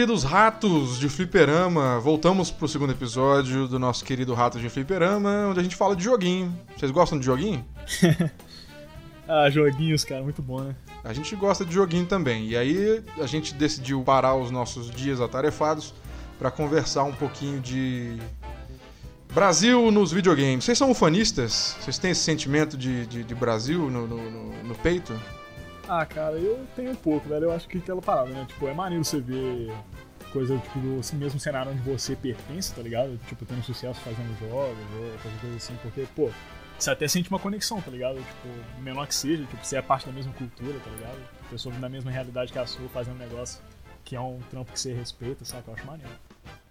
queridos ratos de Fliperama. Voltamos pro segundo episódio do nosso querido Ratos de Fliperama, onde a gente fala de joguinho. Vocês gostam de joguinho? Ah, joguinhos, cara, muito bom, né? A gente gosta de joguinho também. E aí a gente decidiu parar os nossos dias atarefados para conversar um pouquinho de Brasil nos videogames. Vocês são ufanistas? Vocês têm esse sentimento de, de, de Brasil no, no, no- no peito? Ah, cara, eu tenho um pouco, velho. Eu acho que aquela parada, né? Tipo, é maneiro você ver coisa, tipo, do mesmo cenário onde você pertence, tá ligado? Tipo, tendo sucesso fazendo jogos, ou qualquer coisa assim, porque, pô, você até sente uma conexão, tá ligado? Tipo, menor que seja, tipo, você é parte da mesma cultura, tá ligado? Pessoa da mesma realidade que a sua, fazendo um negócio que é um trampo que você respeita, sabe? Eu acho maneiro.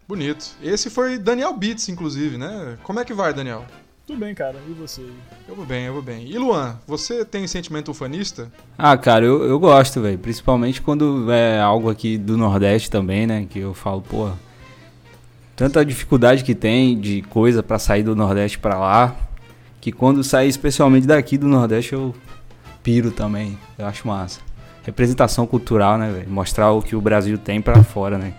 Bonito. Esse foi Daniel Beats, inclusive, né? Como é que vai, Daniel? Tudo bem, cara. E você? Eu vou bem, eu vou bem. E Luan, você tem sentimento ufanista? Ah, cara, eu, eu gosto, velho. Principalmente quando é algo aqui do Nordeste também, né? Que eu falo, pô. Tanta dificuldade que tem de coisa pra sair do Nordeste pra lá. Que quando sair especialmente daqui do Nordeste eu piro também. Eu acho massa. Representação cultural, né, velho? Mostrar o que o Brasil tem pra fora, né?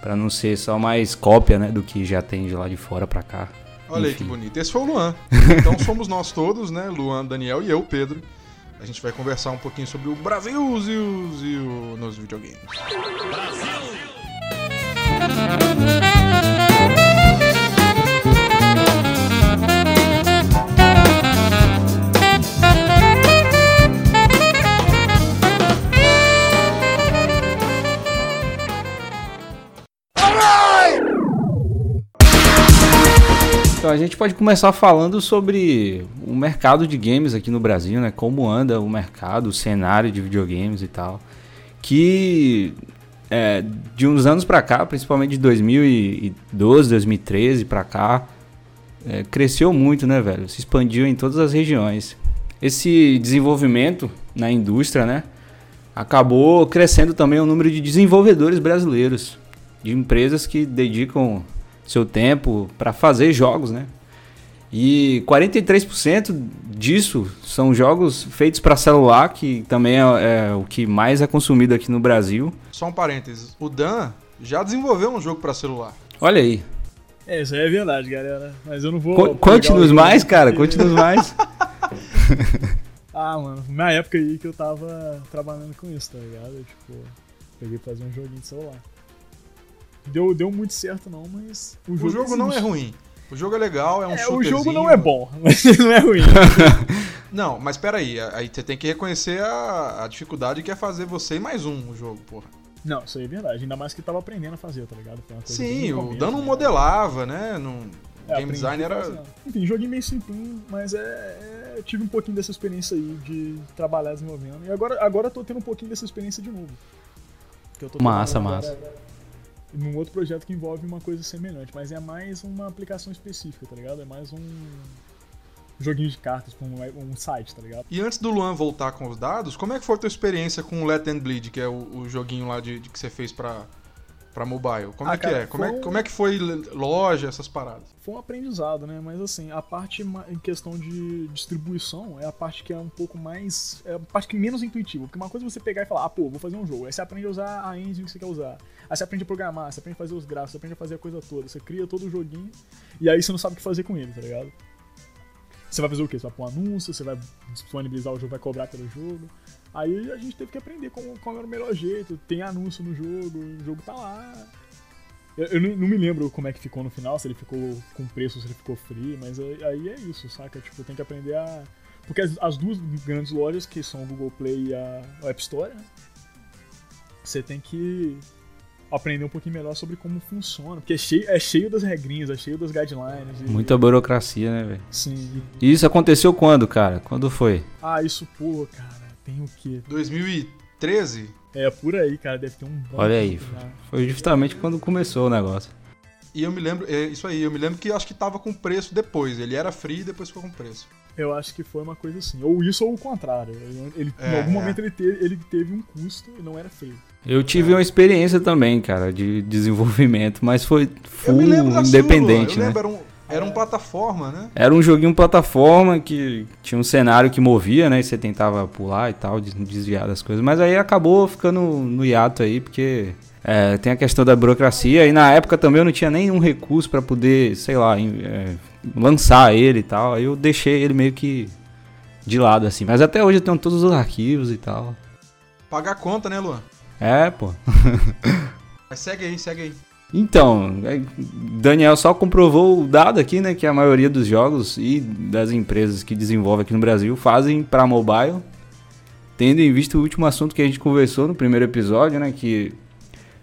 Pra não ser só mais cópia, né? Do que já tem de lá de fora pra cá. Olha aí que Enfim. bonito. Esse foi o Luan. Então somos nós todos, né? Luan, Daniel e eu, Pedro. A gente vai conversar um pouquinho sobre o Brasil e, os, e o, nos videogames. Então a gente pode começar falando sobre o mercado de games aqui no Brasil, né? Como anda o mercado, o cenário de videogames e tal. Que é, de uns anos pra cá, principalmente de 2012, 2013 pra cá, é, cresceu muito, né, velho? Se expandiu em todas as regiões. Esse desenvolvimento na indústria, né? Acabou crescendo também o número de desenvolvedores brasileiros, de empresas que dedicam seu tempo para fazer jogos, né? E 43% disso são jogos feitos para celular, que também é, é o que mais é consumido aqui no Brasil. Só um parênteses. O Dan já desenvolveu um jogo pra celular. Olha aí. É, isso aí é verdade, galera. Mas eu não vou. Co- Conte-nos mais, cara. Conte-nos mais. Ah, mano, na época aí que eu tava trabalhando com isso, tá ligado? Eu, tipo, peguei pra fazer um joguinho de celular. Deu, deu muito certo não, mas o jogo, O jogo não é ruim. O jogo é legal, é um É, o jogo não é bom, mas não é ruim. Não, mas peraí. Aí você tem que reconhecer a, a dificuldade que é fazer você e mais um o jogo, porra. não, isso aí é verdade. Ainda mais que tava aprendendo a fazer, tá ligado? Sim, o começo, Dan não né? modelava, né? Num É, game design era... fazendo. Enfim, joguinho bem simplinho, mas é, é, eu tive um pouquinho dessa experiência aí de trabalhar desenvolvendo. E agora, agora eu tô tendo um pouquinho dessa experiência de novo. Que eu tô Massa, massa. agora Num outro projeto que envolve uma coisa semelhante, mas é mais uma aplicação específica, tá ligado? É mais um joguinho de cartas pra um, um site, tá ligado? E antes do Luan voltar com os dados, como é que foi a tua experiência com o Let and Bleed, que é o, o joguinho lá de, de que você fez pra, pra mobile? Como Ah, é que cara, é? Como, é? um- como é que foi loja, essas paradas? Foi um aprendizado, né? Mas assim, a parte em questão de distribuição é a parte que é um pouco mais. É a parte que é menos intuitiva. Porque uma coisa é você pegar e falar, ah, pô, vou fazer um jogo. Aí você aprende a usar a engine que você quer usar. Aí você aprende a programar, você aprende a fazer os gráficos, você aprende a fazer a coisa toda. Você cria todo o joguinho e aí você não sabe o que fazer com ele, tá ligado? Você vai fazer o quê? Você vai pôr um anúncio, você vai disponibilizar o jogo, vai cobrar pelo jogo. Aí a gente teve que aprender como, como era o melhor jeito. Tem anúncio no jogo, o jogo tá lá. Eu, eu não, não me lembro como é que ficou no final, se ele ficou com preço, se ele ficou free, mas aí, é isso, saca? Tipo, tem que aprender a. Porque as, as duas grandes lojas, que são o Google Play e a App Store, né? Você tem que aprender um pouquinho melhor sobre como funciona. Porque é cheio, é cheio das regrinhas, é cheio das guidelines. e- Muita burocracia, né, velho? Sim. E isso aconteceu quando, cara? Quando foi? Ah, isso, pô, cara, tem o quê? 2013? É, por aí, cara, deve ter um bom Olha aí. Foi justamente quando começou o negócio. E eu me lembro, é isso aí, eu me lembro que eu acho que tava com preço depois. Ele era free e depois ficou com preço. Eu acho que foi uma coisa assim. Ou isso ou o contrário. Ele, ele- É, em algum é. momento ele teve, ele teve um custo e não era free. Eu tive uma experiência também, cara, de desenvolvimento, mas foi Eu full me lembro da independente, sua, eu né? lembro, era um, era um plataforma, né? Era um joguinho plataforma que tinha um cenário que movia, né? E você tentava pular e tal, des- desviar das coisas. Mas aí acabou ficando no hiato aí, porque é, tem a questão da burocracia. E na época também eu não tinha nenhum recurso pra poder, sei lá, é, lançar ele e tal. Aí eu deixei ele meio que de lado, assim. Mas até hoje eu tenho todos os arquivos e tal. Pagar conta, né, Luan? É, pô. Mas segue aí, segue aí. Então, é, Daniel só comprovou o dado aqui, né, que a maioria dos jogos e das empresas que desenvolvem aqui no Brasil fazem para mobile, tendo em vista o último assunto que a gente conversou no primeiro episódio, né, que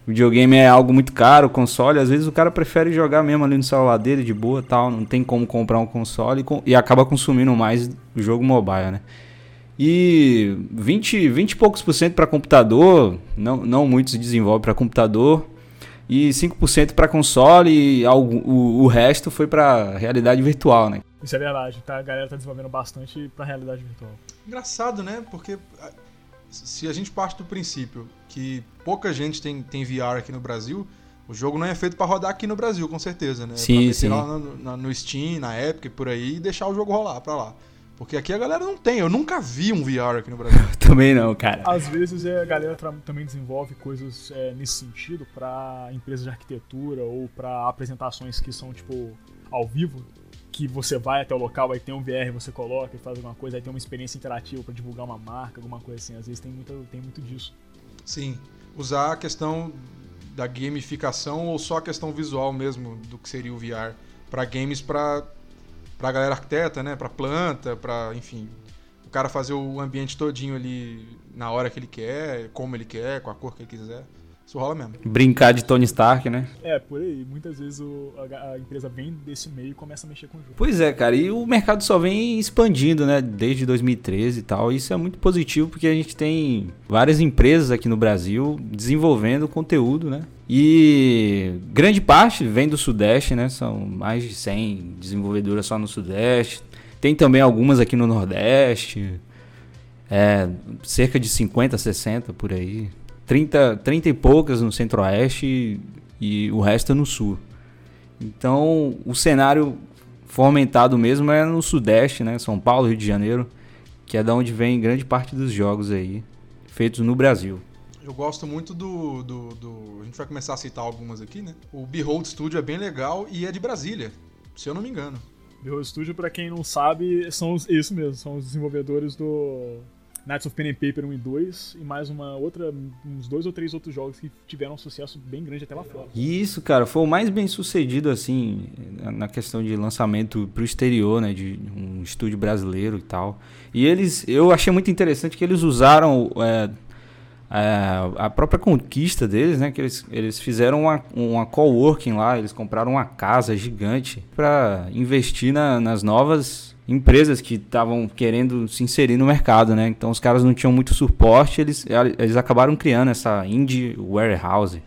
videogame é algo muito caro, console, às vezes o cara prefere jogar mesmo ali no celular dele de boa, tal, não tem como comprar um console e, e acaba consumindo mais o jogo mobile, né? E 20, 20 e poucos por cento para computador, não, não muitos se desenvolvem para computador, e 5% para console e algo, o, o resto foi para realidade virtual, né? Isso é verdade, tá? A galera tá desenvolvendo bastante pra realidade virtual. Engraçado, né? Porque ah, se a gente parte do princípio que pouca gente tem, tem VR aqui no Brasil, o jogo não é feito pra rodar aqui no Brasil, com certeza, né? Sim, pra meter sim. lá no, no Steam, na Epic, e por aí, e deixar o jogo rolar pra lá. Porque aqui a galera não tem. Eu nunca vi um VR aqui no Brasil. Também não, cara. Às vezes é, a galera também desenvolve coisas é, nesse sentido pra empresas de arquitetura ou pra apresentações que são tipo ao vivo, que você vai até o local, aí tem um VR, você coloca e faz alguma coisa, aí tem uma experiência interativa pra divulgar uma marca, alguma coisa assim. Às vezes tem muito, tem muito disso. Sim. Usar a questão da gamificação ou só a questão visual mesmo do que seria o VR pra games pra, pra galera arquiteta, né? Pra planta, pra, enfim, o cara fazer o ambiente todinho ali na hora que ele quer, como ele quer, com a cor que ele quiser. Isso rola mesmo. Brincar de Tony Stark, né? É, por aí. Muitas vezes o- a, a empresa vem desse meio e começa a mexer com o jogo. Pois é, cara, e o mercado só vem expandindo, né, desde 2013 e tal. Isso é muito positivo porque a gente tem várias empresas aqui no Brasil desenvolvendo conteúdo, né? E grande parte vem do Sudeste, né? São mais de 100 desenvolvedoras só no Sudeste. Tem também algumas aqui no Nordeste. É, cerca de 50, 60 por aí. 30, 30 e poucas no Centro-Oeste e, e o resto é no Sul. Então, o cenário fomentado mesmo é no Sudeste, né? São Paulo, Rio de Janeiro, que é da onde vem grande parte dos jogos aí, feitos no Brasil. Eu gosto muito do, do, do- A gente vai começar a citar algumas aqui, né? O Behold Studio é bem legal e é de Brasília, se eu não me engano. Behold Studio, pra quem não sabe, são isso mesmo, são os desenvolvedores do Knights of Pen and Paper 1 e 2 e mais uma outra, uns dois ou três outros jogos que tiveram um sucesso bem grande até lá fora. Isso, cara, foi o mais bem sucedido, assim, na questão de lançamento pro exterior, né? De um estúdio brasileiro e tal. E eles, eu achei muito interessante que eles usaram é, é, a própria conquista deles, né? Que eles, eles fizeram uma, uma coworking lá, eles compraram uma casa gigante para investir na- nas novas empresas que estavam querendo se inserir no mercado, né? Então os caras não tinham muito suporte, eles, eles acabaram criando essa Indie Warehouse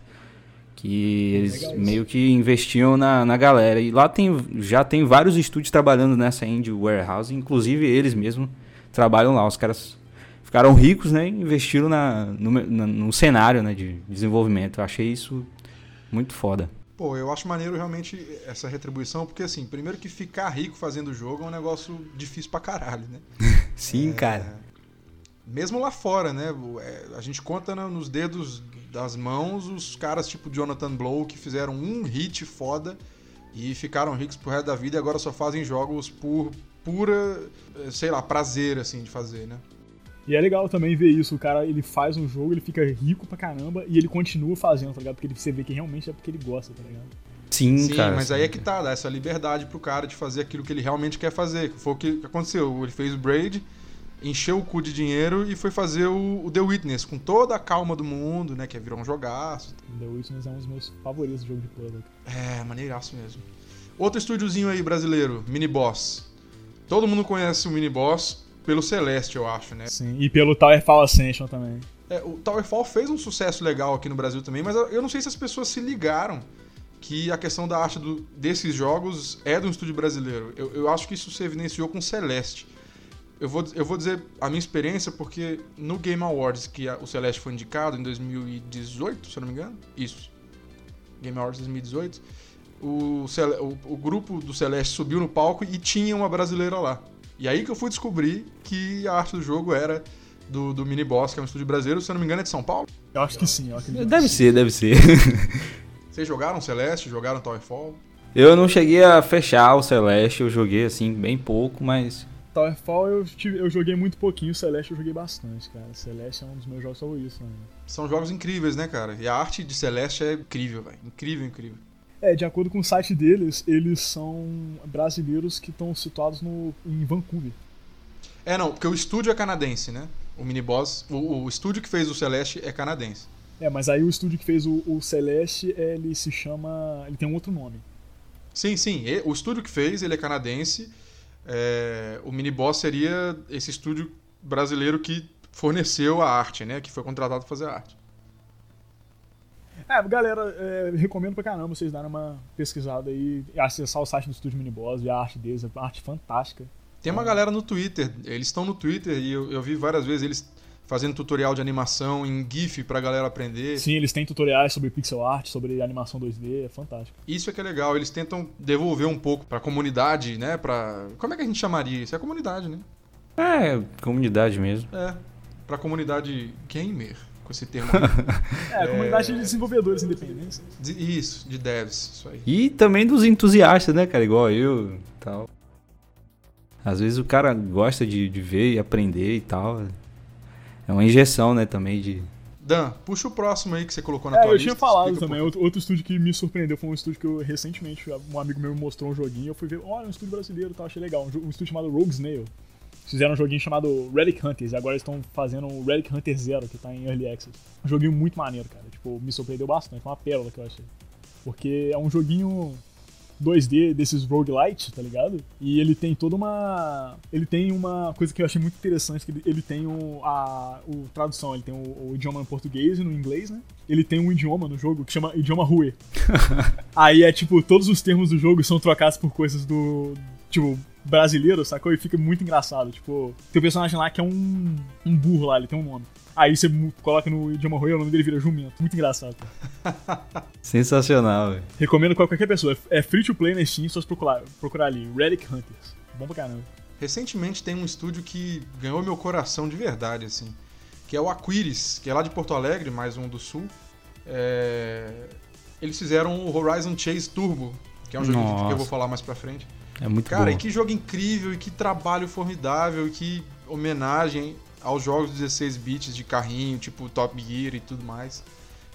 que eles meio que investiam na, na galera. E lá tem, já tem vários estúdios trabalhando nessa Indie Warehouse, inclusive eles mesmos trabalham lá. Os caras ficaram ricos, né? e Investiram na, no, na- no cenário né, de desenvolvimento. Eu achei isso muito foda. Pô, eu acho maneiro realmente essa retribuição, porque assim, primeiro que ficar rico fazendo o jogo é um negócio difícil pra caralho, né? Sim, cara. Mesmo lá fora, né? É, a gente conta na- nos dedos das mãos os caras tipo Jonathan Blow que fizeram um hit foda e ficaram ricos pro resto da vida e agora só fazem jogos por pura, sei lá, prazer assim de fazer, né? E é legal também ver isso, o cara ele faz um jogo, ele fica rico pra caramba e ele continua fazendo, tá ligado? Porque ele- você vê que realmente é porque ele gosta, tá ligado? Sim, Sim, cara. mas aí é que tá, dá essa liberdade pro cara de fazer aquilo que ele realmente quer fazer. Foi o que aconteceu. Ele fez o Braid, encheu o cu de dinheiro e foi fazer o, o The Witness com toda a calma do mundo, né? Que virou um jogaço. The Witness é um dos meus favoritos de jogo de puzzle. É, maneiraço mesmo. Outro estúdiozinho aí brasileiro, Mini Boss. Todo mundo conhece o Mini Boss pelo Celeste, eu acho, né? Sim, e pelo Towerfall Ascension também. É, o Towerfall fez um sucesso legal aqui no Brasil também, mas eu não sei se as pessoas se ligaram que a questão da arte do- desses jogos é um estúdio brasileiro. Eu, eu acho que isso se evidenciou com Celeste. Eu vou, eu vou dizer a minha experiência porque no Game Awards, que a- o Celeste foi indicado em 2018, se eu não me engano, isso. Game Awards 2018, o, o, o grupo do Celeste subiu no palco e tinha uma brasileira lá. E aí que eu fui descobrir que a arte do jogo era do, do Mini Boss, que é um estúdio brasileiro, se eu não me engano é de São Paulo. Eu acho que sim, eu acredito. Deve ser, deve ser. Vocês jogaram Celeste, jogaram Towerfall? Eu não cheguei a fechar o Celeste, eu joguei assim bem pouco, mas Towerfall eu, tive- eu joguei muito pouquinho, Celeste eu joguei bastante, cara. Celeste é um dos meus jogos favoritos, né? São jogos incríveis, né, cara? E a arte de Celeste é incrível, velho. Incrível, incrível. É, de acordo com o site deles, eles são brasileiros que estão situados no, em Vancouver. É, não, porque o estúdio é canadense, né? O Miniboss, o, o estúdio que fez o Celeste é canadense. É, mas aí o estúdio que fez o, o Celeste, ele se chama. Ele tem um outro nome. Sim, sim, o estúdio que fez, ele é canadense. É, o Miniboss seria esse estúdio brasileiro que forneceu a arte, né? Que foi contratado para fazer a arte. É, galera, é, recomendo pra caramba vocês darem uma pesquisada aí, e acessar o site do Estúdio Miniboss, ver a arte deles, é uma arte fantástica. Tem uma galera no Twitter, eles estão no Twitter e eu, eu vi várias vezes eles fazendo tutorial de animação em GIF pra galera aprender. Sim, eles têm tutoriais sobre pixel art, sobre animação 2D, é fantástico. Isso é que é legal, eles tentam devolver um pouco pra comunidade, né? Pra... Como é que a gente chamaria isso? É comunidade, né? é comunidade mesmo. É, pra comunidade gamer, com esse termo. É, a comunidade de desenvolvedores independentes. De- isso, de devs, isso aí. E também dos entusiastas, né, cara? Igual eu e tal. Às vezes o cara gosta de, de ver e aprender e tal. É uma injeção, né, também de. Dan, puxa o próximo aí que você colocou na É, tua eu lista. tinha falado um também, outro, outro estúdio que me surpreendeu foi um estúdio que eu recentemente, um amigo meu me mostrou um joguinho, eu fui ver, olha, um estúdio brasileiro, tá, achei legal, um, um estúdio chamado Rogue Snail. Fizeram um joguinho chamado Relic Hunters, e agora eles estão fazendo o Relic Hunter Zero, que tá em Early Access. Um joguinho muito maneiro, cara, tipo, me surpreendeu bastante, foi uma pérola que eu achei. Porque é um joguinho 2D desses roguelite, tá ligado? E ele tem toda uma. Ele tem uma coisa que eu achei muito interessante, que ele, tem o, a o tradução, ele tem o, o idioma no português e no inglês, né? Ele tem um idioma no jogo que chama idioma Rue. Aí é tipo, todos os termos do jogo são trocados por coisas do. Tipo, brasileiro, sacou? E fica muito engraçado. Tipo, tem um personagem lá que é um, um burro lá, ele tem um nome. Aí você coloca no idioma Rue, o nome dele vira jumento. Muito engraçado. Sensacional, velho. Recomendo pra qualquer pessoa. É free to play na Steam, só se procurar, procurar ali. Relic Hunters. Bom pra caramba. Recentemente tem um estúdio que ganhou meu coração de verdade, assim. Que é o Aquiris, que é lá de Porto Alegre, mais um do sul. É, Eles fizeram o Horizon Chase Turbo, que é um jogo que eu vou falar mais pra frente. É muito Cara, bom. e que jogo incrível, e que trabalho formidável, e que homenagem aos jogos 16 bits de carrinho, tipo Top Gear e tudo mais.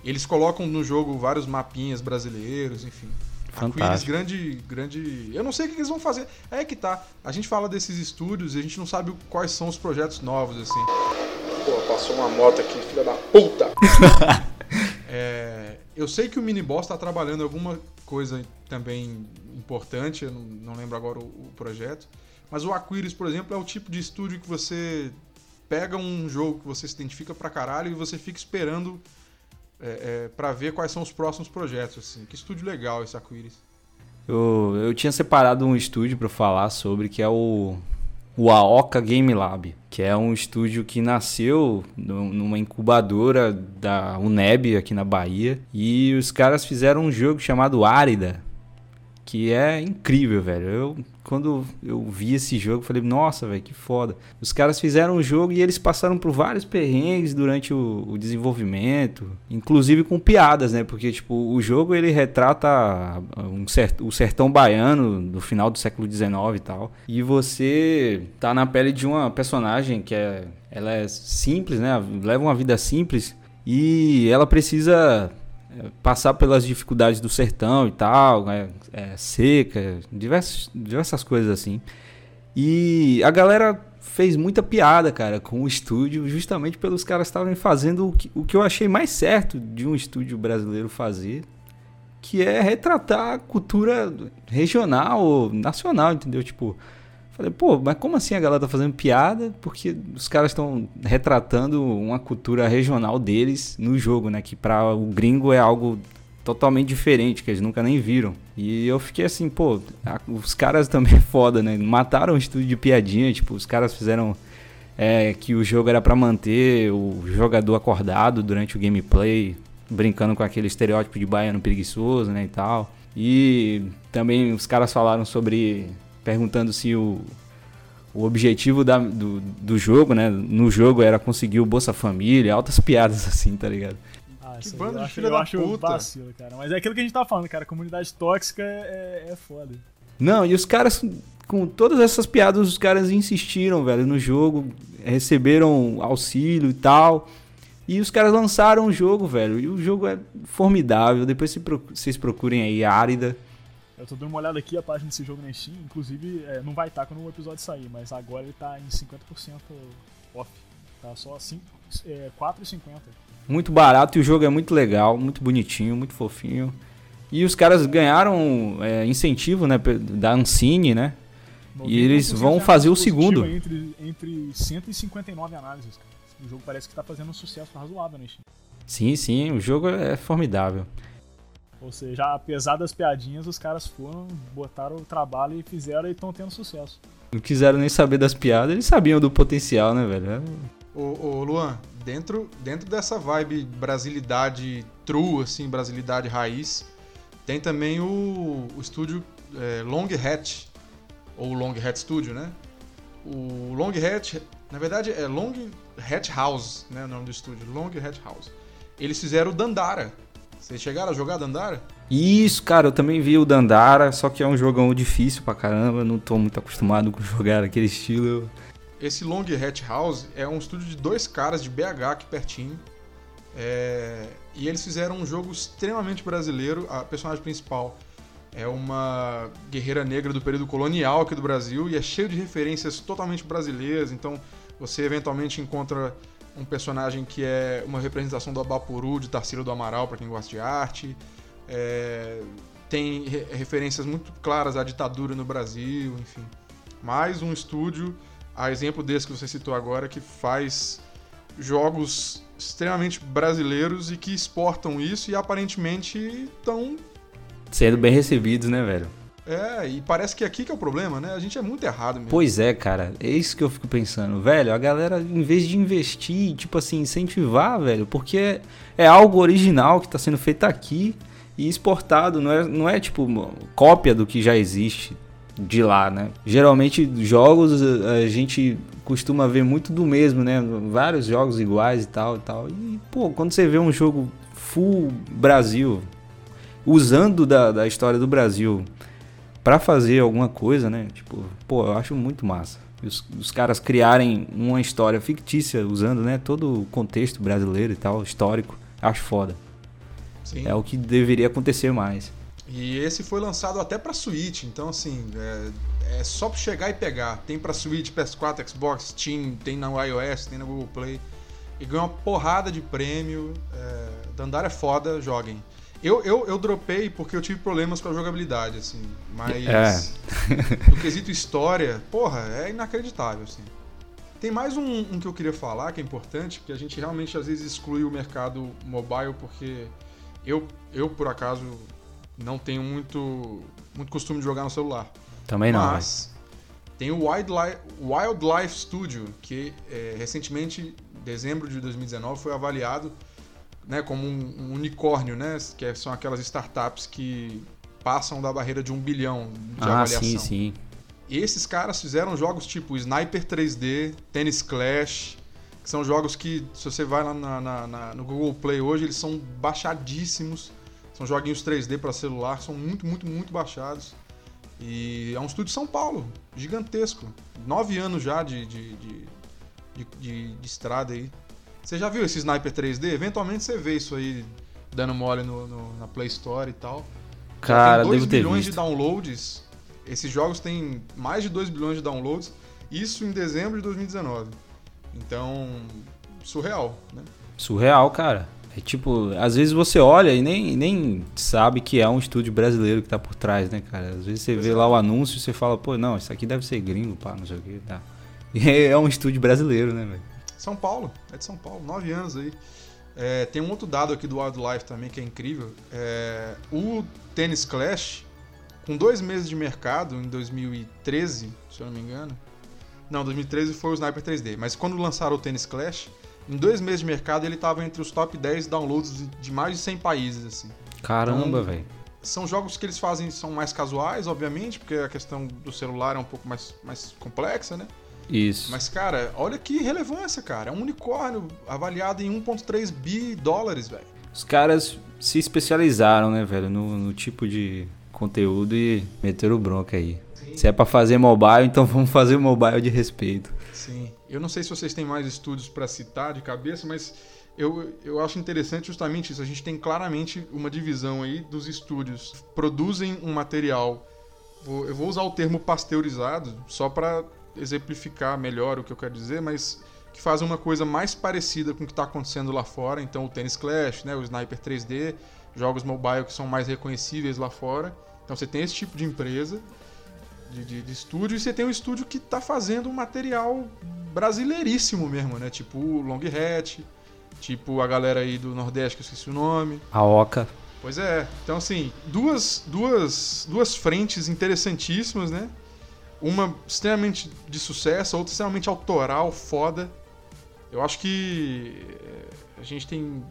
Eles colocam no jogo vários mapinhas brasileiros, enfim. Fantástico. grande, grande. Eu não sei o que eles vão fazer. É que tá. A gente fala desses estúdios e a gente não sabe quais são os projetos novos, assim. Pô, passou uma moto aqui, filha da puta! É, eu sei que o Miniboss tá trabalhando alguma coisa também importante, eu não, não lembro agora o, o projeto. Mas o Aquiles, por exemplo, é o tipo de estúdio que você pega um jogo que você se identifica pra caralho e você fica esperando é, é, para ver quais são os próximos projetos. Assim. Que estúdio legal esse Aquiles. Eu, eu tinha separado um estúdio pra falar sobre, que é o, o Aoka Game Lab, que é um estúdio que nasceu nu- numa incubadora da UNEB aqui na Bahia. E os caras fizeram um jogo chamado Árida, que é incrível, velho. Eu, quando eu vi esse jogo, falei, nossa, velho, que foda. Os caras fizeram o jogo e eles passaram por vários perrengues durante o, o desenvolvimento, inclusive com piadas, né? Porque, tipo, o jogo ele retrata um cer- o sertão baiano do final do século XIX e tal. E você tá na pele de uma personagem que é. Ela é simples, né? Leva uma vida simples e ela precisa passar pelas dificuldades do sertão e tal, é, é, seca, diversas, diversas coisas assim. E a galera fez muita piada, cara, com o estúdio, justamente pelos caras estarem fazendo o que, o que eu achei mais certo de um estúdio brasileiro fazer, que é retratar a cultura regional ou nacional, entendeu? Tipo, falei, pô, mas como assim a galera tá fazendo piada? Porque os caras estão retratando uma cultura regional deles no jogo, né? Que para o gringo é algo totalmente diferente, que eles nunca nem viram. E eu fiquei assim, pô, a, os caras também é foda, né? Mataram o estúdio de piadinha, tipo, os caras fizeram é, que o jogo era para manter o jogador acordado durante o gameplay, brincando com aquele estereótipo de baiano preguiçoso, né, e tal. E também os caras falaram sobre perguntando se o, o objetivo da, do, do jogo, né, no jogo era conseguir o Bolsa Família, altas piadas assim, tá ligado? Ah, Que bando de filha da acho puta. vacilo, cara. Mas é aquilo que a gente tava falando, cara. Comunidade tóxica é, é foda. Não, e os caras, com todas essas piadas, os caras insistiram, velho, no jogo, receberam auxílio e tal. E os caras lançaram o jogo, velho. E o jogo é formidável. Depois vocês procurem aí, Árida. Eu tô dando uma olhada aqui, a página desse jogo na Steam. Inclusive, é, não vai estar quando o episódio sair, mas agora ele tá em 50% off. Tá só cinco- é, 4,50. Muito barato e o jogo é muito legal, muito bonitinho, muito fofinho. E os caras ganharam é, incentivo, né, da Ancine, né? E eles 90% vão fazer o segundo. Entre, entre 159 análises, cara. O jogo parece que tá fazendo um sucesso razoável na Steam. Sim, sim, o jogo é formidável. Ou seja, apesar das piadinhas, os caras foram, botaram o trabalho e fizeram e estão tendo sucesso. Não quiseram nem saber das piadas, eles sabiam do potencial, né, velho? É- Ô, ô, Luan, dentro, dentro dessa vibe brasilidade true, assim, brasilidade raiz, tem também o, o estúdio é, Long Hat, ou Long Hat Studio, né? O Long Hat, na verdade é Long Hat House, né, o nome do estúdio, Long Hat House. Eles fizeram o Dandara. Vocês chegaram a jogar Dandara? Isso, cara, eu também vi o Dandara, só que é um jogão difícil pra caramba, não tô muito acostumado com jogar aquele estilo. Esse Long Hat House é um estúdio de dois caras de BH aqui pertinho. É, E eles fizeram um jogo extremamente brasileiro. A personagem principal é uma guerreira negra do período colonial aqui do Brasil e é cheio de referências totalmente brasileiras. Então você eventualmente encontra um personagem que é uma representação do Abapuru, de Tarsila do Amaral, para quem gosta de arte. É, Tem re- referências muito claras à ditadura no Brasil, enfim. Mais um estúdio a exemplo desse que você citou agora, que faz jogos extremamente brasileiros e que exportam isso e aparentemente estão. Sendo bem recebidos, né, velho? É, e parece que aqui que é o problema, né? A gente é muito errado mesmo. Pois é, cara, é isso que eu fico pensando, velho. A galera, em vez de investir, tipo assim, incentivar, velho, porque é, é algo original que tá sendo feito aqui e exportado, não é, não é tipo cópia do que já existe de lá, né? Geralmente, jogos a gente costuma ver muito do mesmo, né? Vários jogos iguais e tal e tal. E, pô, quando você vê um jogo full Brasil, usando da, da história do Brasil pra fazer alguma coisa, né? Tipo, pô, eu acho muito massa. Os, os caras criarem uma história fictícia usando, né, todo o contexto brasileiro e tal, histórico, acho foda. Sim. É o que deveria acontecer mais. E esse foi lançado até pra Switch, então assim, é, é só pra chegar e pegar. Tem pra Switch, PS4, Xbox, Steam, tem na iOS, tem na Google Play. E ganhou uma porrada de prêmio. É, Dandara é foda, joguem. Eu, eu, eu dropei porque eu tive problemas com a jogabilidade, assim. Mas É. no quesito história, porra, é inacreditável, assim. Tem mais um, um que eu queria falar que é importante, porque a gente realmente às vezes exclui o mercado mobile porque eu, eu por acaso, não tenho muito, muito costume de jogar no celular. Também não. Mas tem o Wildlife, Wildlife Studio, que é, recentemente, em dezembro de 2019, foi avaliado né, como um, um unicórnio, né? Que são aquelas startups que passam da barreira de um bilhão de ah, avaliação. sim, sim. Esses caras fizeram jogos tipo Sniper 3D, Tennis Clash, que são jogos que, se você vai lá na- na- na- no Google Play hoje, eles são baixadíssimos. São joguinhos 3D para celular, são muito, muito, muito baixados. E é um estúdio de São Paulo, gigantesco. Nove anos já de, de, de, de, de- de estrada aí. Você já viu esse Sniper 3D? Eventualmente você vê isso aí dando mole no, no- na Play Store e tal. Cara, tem 2 devo ter bilhões de downloads. Esses jogos têm mais de 2 bilhões de downloads. Isso em dezembro de 2019. Então, surreal, né? Surreal, cara. É tipo, às vezes você olha e nem, nem sabe que é um estúdio brasileiro que tá por trás, né, cara? Às vezes você Pois vê é. lá o anúncio e você fala, pô, não, isso aqui deve ser gringo, pá, não sei o que, tá. E é um estúdio brasileiro, né, velho? São Paulo, é de São Paulo, 9 anos aí. É, tem um outro dado aqui do Wildlife também que é incrível. É, o Tennis Clash, com dois meses de mercado, em 2013, se eu não me engano. Não, 2013 foi o Sniper 3D, mas quando lançaram o Tennis Clash, em dois meses de mercado ele estava entre os top 10 downloads de mais de 100 países, assim. Caramba, Então, velho. São jogos que eles fazem, são mais casuais, obviamente, porque a questão do celular é um pouco mais, mais complexa, né? Isso. Mas, cara, olha que relevância, cara. É um unicórnio avaliado em 1,3 bi dólares, velho. Os caras se especializaram, né, velho, no, no tipo de conteúdo e meteram bronca aí. Se é pra fazer mobile, então vamos fazer mobile de respeito. Sim. Eu não sei se vocês têm mais estúdios pra citar de cabeça, mas eu, eu acho interessante justamente isso. A gente tem claramente uma divisão aí dos estúdios. Produzem um material, eu vou usar o termo pasteurizado, só pra exemplificar melhor o que eu quero dizer, mas que fazem uma coisa mais parecida com o que está acontecendo lá fora. Então, o Tennis Clash, né, o Sniper 3D, jogos mobile que são mais reconhecíveis lá fora. Então, você tem esse tipo de empresa, de, de- de estúdio, e você tem um estúdio que está fazendo um material brasileiríssimo mesmo, né? Tipo o Long Hat, tipo a galera aí do Nordeste, que eu esqueci o nome. A Oca. Pois é. Então, assim, duas, duas, duas frentes interessantíssimas, né? Uma extremamente de sucesso, a outra extremamente autoral, foda. Eu acho que eh, a gente tem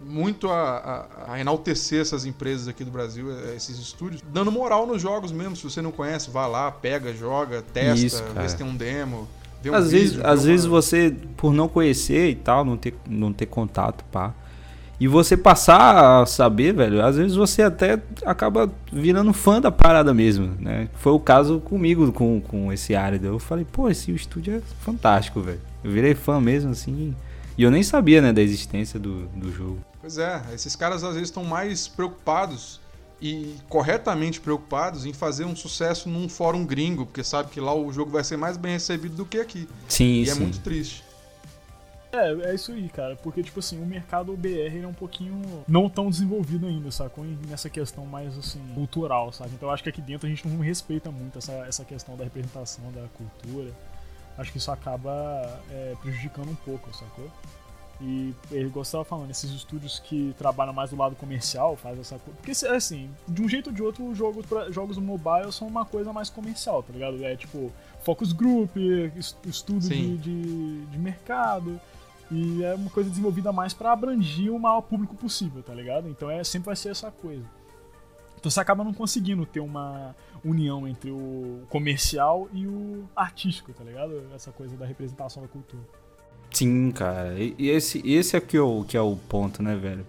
muito a, a- a enaltecer essas empresas aqui do Brasil, eh, esses estúdios, dando moral nos jogos mesmo. Se você não conhece, vá lá, pega, joga, testa, Isso, vê se tem um demo. Vê um Às vezes, vídeo, às vezes uma- você, por não conhecer e tal, não ter, não ter contato, pá. E você passar a saber, velho, às vezes você até acaba virando fã da parada mesmo, né? Foi o caso comigo com, com esse árido. Eu falei, pô, esse estúdio é fantástico, velho. Eu virei fã mesmo, assim. E eu nem sabia, né, da existência do, do jogo. Pois é, esses caras às vezes estão mais preocupados e corretamente preocupados em fazer um sucesso num fórum gringo, porque sabe que lá o jogo vai ser mais bem recebido do que aqui. Sim, E sim. é muito triste. É, é isso aí, cara. Porque, tipo assim, o mercado BR é um pouquinho não tão desenvolvido ainda, sacou? E Nessa questão mais, assim, cultural, sabe? Então eu acho que aqui dentro a gente não respeita muito essa, essa questão da representação da cultura. Acho que isso acaba é, prejudicando um pouco, sacou? E ele gostava falando, esses estúdios que trabalham mais do lado comercial, faz essa coisa. Porque, assim, de um jeito ou de outro, os jogos, pra- jogos mobile são uma coisa mais comercial, tá ligado? É tipo, focus group, es- estudo de, de, de mercado. E é uma coisa desenvolvida mais pra abranger o maior público possível, tá ligado? Então é, sempre vai ser essa coisa. Então você acaba não conseguindo ter uma união entre o comercial e o artístico, tá ligado? Essa coisa da representação da cultura. Sim, cara. E e esse, esse é que é, o, que é o ponto, né, velho?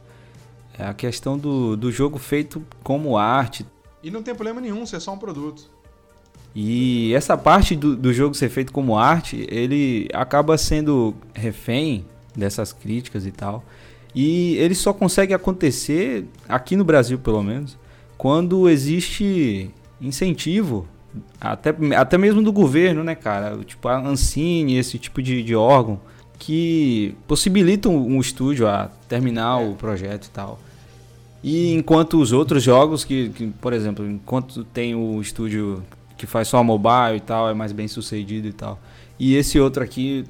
É a questão do, do jogo feito como arte. E não tem problema nenhum, ser só um produto. E essa parte do, do jogo ser feito como arte, ele acaba sendo refém dessas críticas e tal. E ele só consegue acontecer, aqui no Brasil pelo menos, quando existe incentivo, até, até mesmo do governo, né, cara? Tipo a Ancine, esse tipo de, de órgão, que possibilitam um estúdio a terminar o projeto e tal. E enquanto os outros jogos, que, que, por exemplo, enquanto tem o estúdio que faz só mobile e tal, é mais bem sucedido e tal. E esse outro aqui,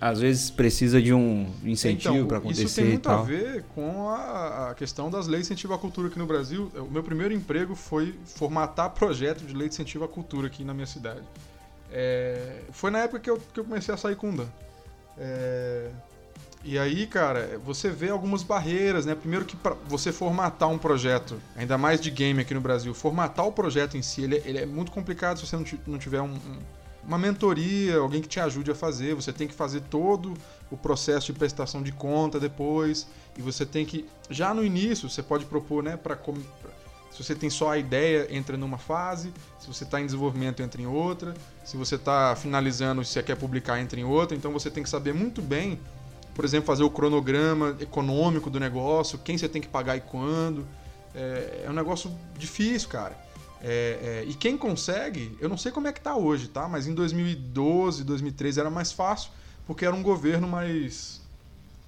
às vezes precisa de um incentivo Então, Isso acontecer tem e muito a ver com a, a questão das leis de incentivo à cultura aqui no Brasil. O meu primeiro emprego foi formatar projeto de lei de incentivo à cultura aqui na minha cidade. É, foi na época que eu, que eu comecei a sair com o Dan. É, e aí, cara, você vê algumas barreiras, né? Primeiro que pra você formatar um projeto, ainda mais de game aqui no Brasil, formatar o projeto em si, ele, é- ele é muito complicado se você não, não tiver um- um- uma mentoria, alguém que te ajude a fazer. Você tem que fazer todo o processo de prestação de conta depois. E você tem que, já no início, você pode propor, né, para se você tem só a ideia, entra numa fase. Se você está em desenvolvimento, entra em outra. Se você está finalizando, se quer publicar, entra em outra. Então você tem que saber muito bem, por exemplo, fazer o cronograma econômico do negócio, quem você tem que pagar e quando. É, é um negócio difícil, cara. É, é, e quem consegue, eu não sei como é que tá hoje, tá? Mas em 2012, 2013 era mais fácil, porque era um governo mais,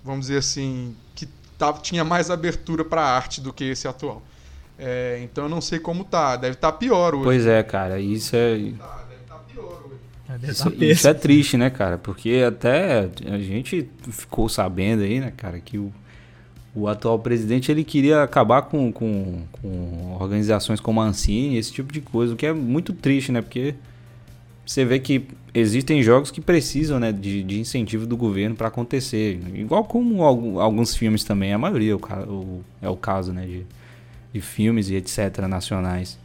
vamos dizer assim, que tava, tinha mais abertura para arte do que esse atual. É, então eu não sei como tá. Deve estar pior hoje. Pois é, cara, isso é. Isso, isso é triste, né, cara? Porque até a gente ficou sabendo aí, né, cara, que o, o atual presidente ele queria acabar com, com, com organizações como a Ancine, esse tipo de coisa, o que é muito triste, né? Porque você vê que existem jogos que precisam né, de, de incentivo do governo para acontecer. Igual como alguns filmes também, a maioria é o, é o caso né, de, de filmes e etc. nacionais.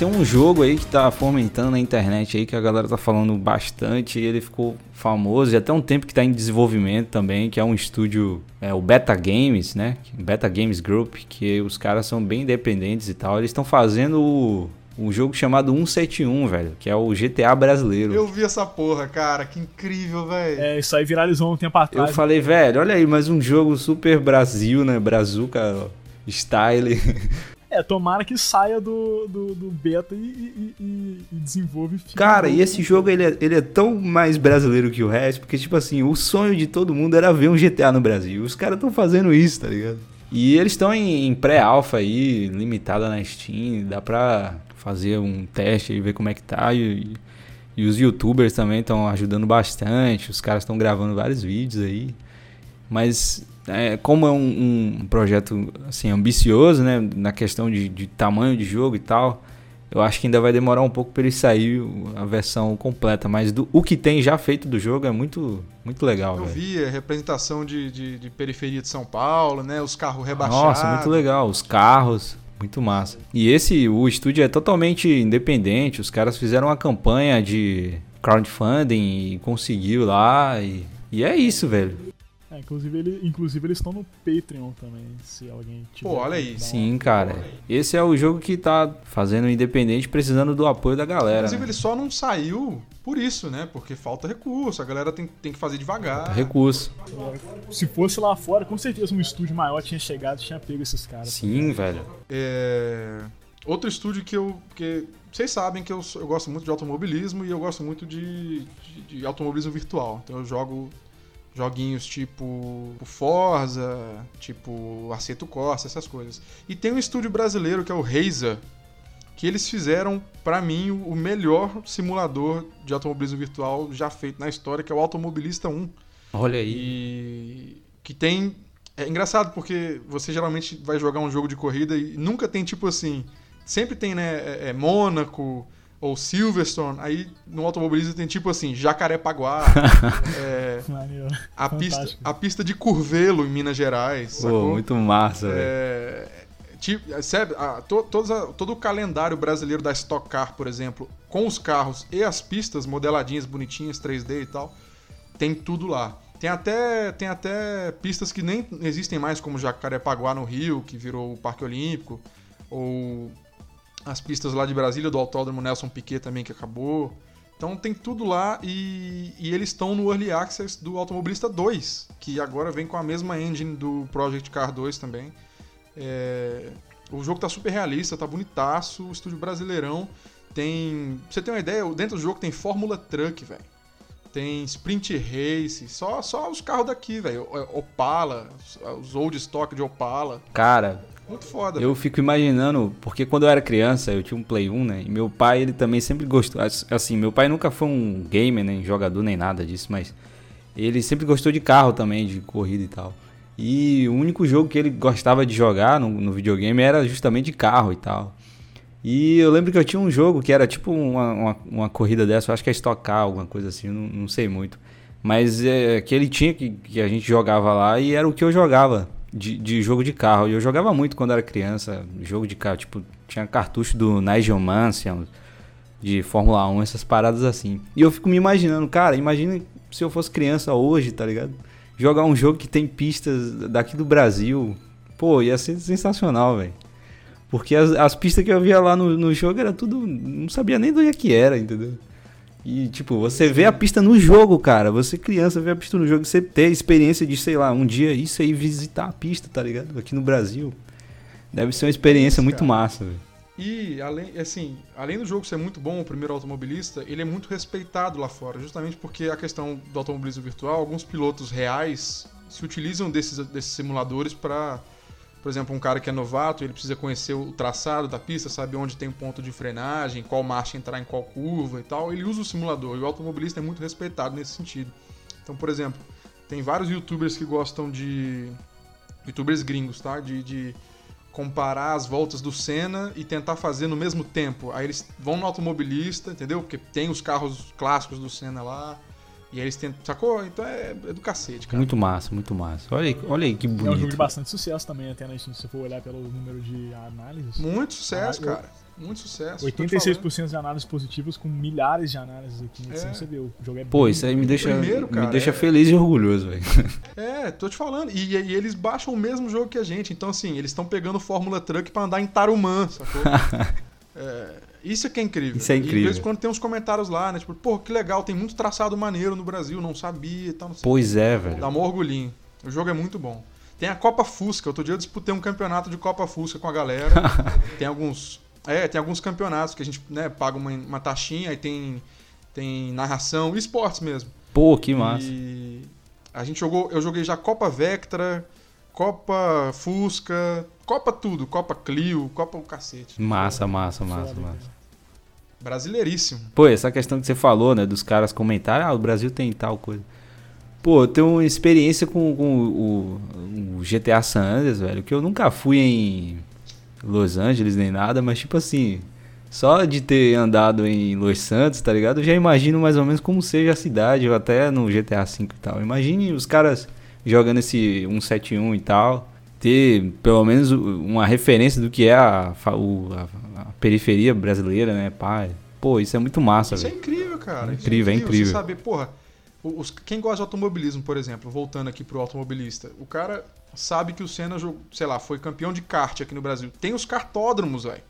Tem um jogo aí que tá fomentando na internet aí que a galera tá falando bastante e ele ficou famoso e até um tempo que tá em desenvolvimento também, que é um estúdio, é o Beta Games, né? Beta Games Group, que os caras são bem independentes e tal. Eles estão fazendo um jogo chamado 171, velho, que é o GTA brasileiro. Eu vi essa porra, cara, que incrível, velho. É, isso aí viralizou um tempo atrás. Eu falei, velho, olha aí, mais um jogo super Brasil, né? Brazuca style. É, tomara que saia do, do, do beta e, e, e, desenvolva. E Cara, e esse jogo ele é, ele é tão mais brasileiro que o resto, porque, tipo assim, o sonho de todo mundo era ver um GTA no Brasil. Os caras estão fazendo isso, tá ligado? E eles estão em, em pré-alpha aí, limitada na Steam, dá pra fazer um teste e ver como é que tá. E, e os youtubers também estão ajudando bastante, os caras estão gravando vários vídeos aí. Mas é, como é um, um, projeto assim, ambicioso, né, na questão de, de, tamanho de jogo e tal, eu acho que ainda vai demorar um pouco para ele sair a versão completa. Mas do, o que tem já feito do jogo é muito, muito legal. Eu véio. vi a representação de, de, de, periferia de São Paulo, né, os carros rebaixados. Nossa, muito legal, os carros. Muito massa. E esse, o estúdio é totalmente independente. Os caras fizeram uma campanha de crowdfunding e conseguiu lá. E, e é isso, velho. É, inclusive, ele, inclusive eles estão no Patreon também, se alguém tiver. Pô, olha aí. Sim, cara. Esse é o jogo que tá fazendo independente, precisando do apoio da galera. Inclusive, né? ele só não saiu por isso, né? Porque falta recurso, a galera tem, tem que fazer devagar. Falta recurso. Se fosse lá fora, com certeza um estúdio maior tinha chegado e tinha pego esses caras. Sim, velho. É... Outro estúdio que eu. Que vocês sabem que eu, eu gosto muito de automobilismo e eu gosto muito de, de, de automobilismo virtual. Então eu jogo Joguinhos tipo Forza, tipo Aceto Corsa, essas coisas. E tem um estúdio brasileiro que é o Razer, que eles fizeram, para mim, o melhor simulador de automobilismo virtual já feito na história, que é o Automobilista 1. Olha aí. E que tem. É engraçado porque você geralmente vai jogar um jogo de corrida e nunca tem tipo assim. Sempre tem, né? É, é Mônaco, ou Silverstone, aí no automobilismo tem tipo assim, Jacarepaguá, é, a, pista, a pista de Curvelo em Minas Gerais. Pô, muito massa, é, tipo, sabe, a, to, a, todo o calendário brasileiro da Stock Car, por exemplo, com os carros e as pistas modeladinhas, bonitinhas, 3D e tal, tem tudo lá. Tem até, tem até pistas que nem existem mais, como Jacarepaguá no Rio, que virou o Parque Olímpico, ou as pistas lá de Brasília, do Autódromo Nelson Piquet também, que acabou. Então tem tudo lá e, e eles estão no Early Access do Automobilista 2, que agora vem com a mesma engine do Project Car 2 também. É, o jogo tá super realista, tá bonitaço, o estúdio brasileirão. Tem. Pra você ter uma ideia, dentro do jogo tem Fórmula Truck, velho. Tem Sprint Race, só, só os carros daqui, velho. Opala, os old stock de Opala. Cara, muito foda. Eu fico imaginando, porque quando eu era criança, eu tinha um Play 1, né? E meu pai, ele também sempre gostou. Assim, meu pai nunca foi um gamer, nem jogador, nem nada disso, mas ele sempre gostou de carro também, de corrida e tal. E o único jogo que ele gostava de jogar no, no videogame era justamente de carro e tal. E eu lembro que eu tinha um jogo que era tipo uma, uma, uma corrida dessa, eu acho que é Stock Car, alguma coisa assim, não, não sei muito. Mas é, que ele tinha, que, que a gente jogava lá e era o que eu jogava de, de jogo de carro. Eu jogava muito quando era criança, jogo de carro. Tipo, tinha cartucho do Nigel Mansell, de Fórmula 1, essas paradas assim. E eu fico me imaginando, cara, imagina se eu fosse criança hoje, tá ligado? Jogar um jogo que tem pistas daqui do Brasil. Pô, ia ser sensacional, velho. Porque as, as pistas que eu via lá no, no jogo era tudo. Não sabia nem do que era, entendeu? E, tipo, você vê a pista no jogo, cara. Você, criança, vê a pista no jogo. Você ter a experiência de, sei lá, um dia isso aí visitar a pista, tá ligado? Aqui no Brasil. Deve ser uma experiência muito massa, velho. E, além, assim, além do jogo ser muito bom, o primeiro automobilista, ele é muito respeitado lá fora. Justamente porque a questão do automobilismo virtual, alguns pilotos reais se utilizam desses, desses simuladores para, por exemplo, um cara que é novato, ele precisa conhecer o traçado da pista, saber onde tem um ponto de frenagem, qual marcha entrar em qual curva e tal. Ele usa o simulador e o automobilista é muito respeitado nesse sentido. Então, por exemplo, tem vários youtubers que gostam de. youtubers gringos, tá? De, de comparar as voltas do Senna e tentar fazer no mesmo tempo. Aí eles vão no automobilista, entendeu? Porque tem os carros clássicos do Senna lá. E aí eles tentam. Sacou? Então é, é do cacete, cara. Muito massa, muito massa. Olha aí, olha aí que bonito. É um jogo de bastante sucesso também, até né, se você for olhar pelo número de análises. Muito sucesso, Ah, eu- cara. Muito sucesso. tô te falando. 86% de análises positivas com milhares de análises aqui. Né? É. Você vê, o jogo é Pô, isso aí me deixa, primeiro, cara, me deixa é- feliz e orgulhoso, velho. É, tô te falando. E, e eles baixam o mesmo jogo que a gente. Então, assim, eles estão pegando Fórmula Truck pra andar em Tarumã, sacou? É, isso é que é incrível. Isso é E de incrível. vez em quando tem uns comentários lá, né? Tipo, pô, que legal, tem muito traçado maneiro no Brasil, não sabia e tal. Não sei. Pois é, velho. Dá mó orgulhinho. O jogo é muito bom. Tem a Copa Fusca. Outro dia eu disputei um campeonato de Copa Fusca com a galera. tem alguns. É, tem alguns campeonatos que a gente né, paga uma, uma taxinha, aí tem, tem narração, esportes mesmo. Pô, que massa. E a gente jogou, eu joguei já Copa Vectra, Copa Fusca, Copa tudo, Copa Clio, Copa o cacete. Massa, massa, massa, Foda, massa. cara. Brasileiríssimo. Pô, essa questão que você falou, né, dos caras comentarem, ah, o Brasil tem tal coisa. Pô, eu tenho uma experiência com, com o, o GTA San Andreas, velho, que eu nunca fui em Los Angeles nem nada, mas tipo assim, só de ter andado em Los Santos, tá ligado? Eu já imagino mais ou menos como seja a cidade, ou até no GTA V e tal. Imagine os caras jogando esse 171 e tal, ter pelo menos uma referência do que é a, o- a- a periferia brasileira, né, pai? Pô, isso é muito massa, Isso é velho. incrível, cara. Isso Incrível, é incrível. Você saber, porra, os, quem gosta de automobilismo, por exemplo, voltando aqui pro automobilista, o cara sabe que o Senna, jogou- sei lá, foi campeão de kart aqui no Brasil. Tem os kartódromos, velho.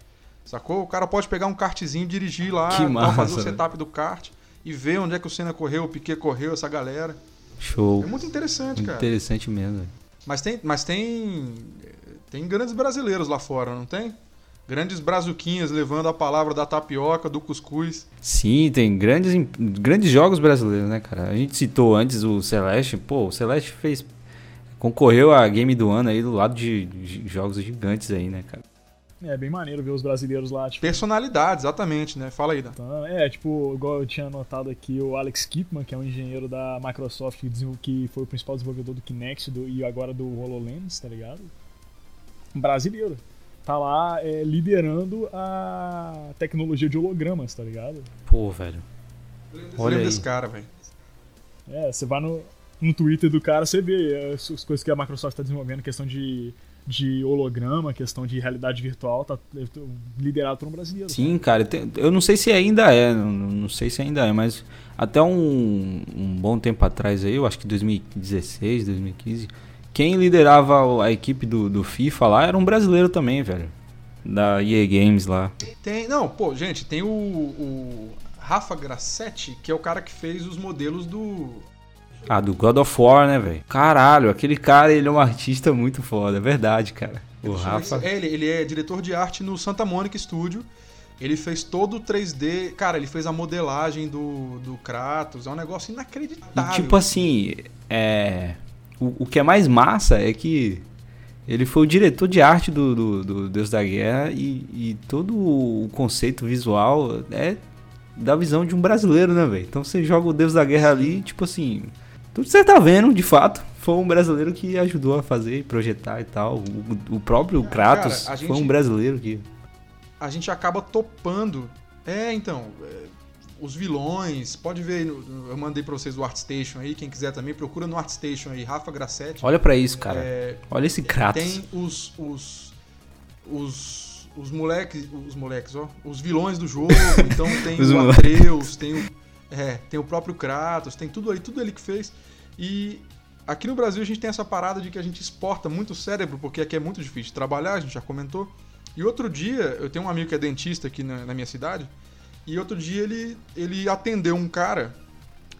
Sacou? O cara pode pegar um kartzinho, dirigir lá, tal, massa, fazer o setup do kart e ver onde é que o Senna correu, o Piquet correu, essa galera. Show. É muito interessante, cara. interessante mesmo. Mas tem, mas tem tem grandes brasileiros lá fora, não tem? Grandes brazuquinhas levando a palavra da tapioca, do cuscuz. Sim, tem grandes, grandes jogos brasileiros, né, cara? A gente citou antes o Celeste. Pô, o Celeste fez. Concorreu a game do ano aí do lado de, de jogos gigantes aí, né, cara? É bem maneiro ver os brasileiros lá, tipo. Personalidade, exatamente, né? Fala aí, Dan. Então, É, tipo, igual eu tinha notado aqui, o Alex Kipman, que é um engenheiro da Microsoft, que, foi o principal desenvolvedor do Kinect do- e agora do HoloLens, tá ligado? Um brasileiro. Tá lá é, liderando a tecnologia de hologramas, tá ligado? Pô, velho. Olha Olha Lembra aí. desse cara, velho. É, você vai no, no Twitter do cara, você vê é, as, as coisas que a Microsoft tá desenvolvendo, questão de, de holograma, questão de realidade virtual, tá liderado por um brasileiro. Sim, cara. tem- eu não sei se ainda é, não, não sei se ainda é, mas até um, um bom tempo atrás aí, eu acho que 2016, 2015, quem liderava a equipe do, do FIFA lá era um brasileiro também, velho. Da EA Games lá. Tem, não, pô, gente, tem o, o Rafa Grassetti, que é o cara que fez os modelos do Ah, do God of War, né, velho? Caralho, aquele cara, ele é um artista muito foda, é verdade, cara. O Rafa. É, ele, ele é diretor de arte no Santa Mônica Studio. Ele fez todo o 3D. Cara, ele fez a modelagem do, do Kratos. É um negócio E inacreditável. tipo assim, é. O, o que é mais massa é que ele foi o diretor de arte do, do, do Deus da Guerra e, e todo o conceito visual é da visão de um brasileiro, né, velho? Então você joga o Deus da Guerra ali, tipo assim. Tudo que você tá vendo, de fato, foi um brasileiro que ajudou a fazer, projetar e tal. O, o próprio Kratos Cara, a foi gente- um brasileiro que. a gente acaba topando. É, então, é, os vilões, pode ver, eu mandei pra vocês o ArtStation aí, quem quiser também, procura no ArtStation aí, Rafa Grassetti. Olha pra isso, cara. É, Olha esse Kratos. tem os, os, os, os moleques, os moleques, ó, os vilões do jogo, então tem Os o. Atreus, tem o, é, tem o próprio Kratos, tem tudo aí, tudo ele que fez. E aqui no Brasil a gente tem essa parada de que a gente exporta muito cérebro, porque aqui é muito difícil de trabalhar, a gente já comentou. E outro dia, eu tenho um amigo que é dentista aqui na, na minha cidade, e outro dia ele, ele atendeu um cara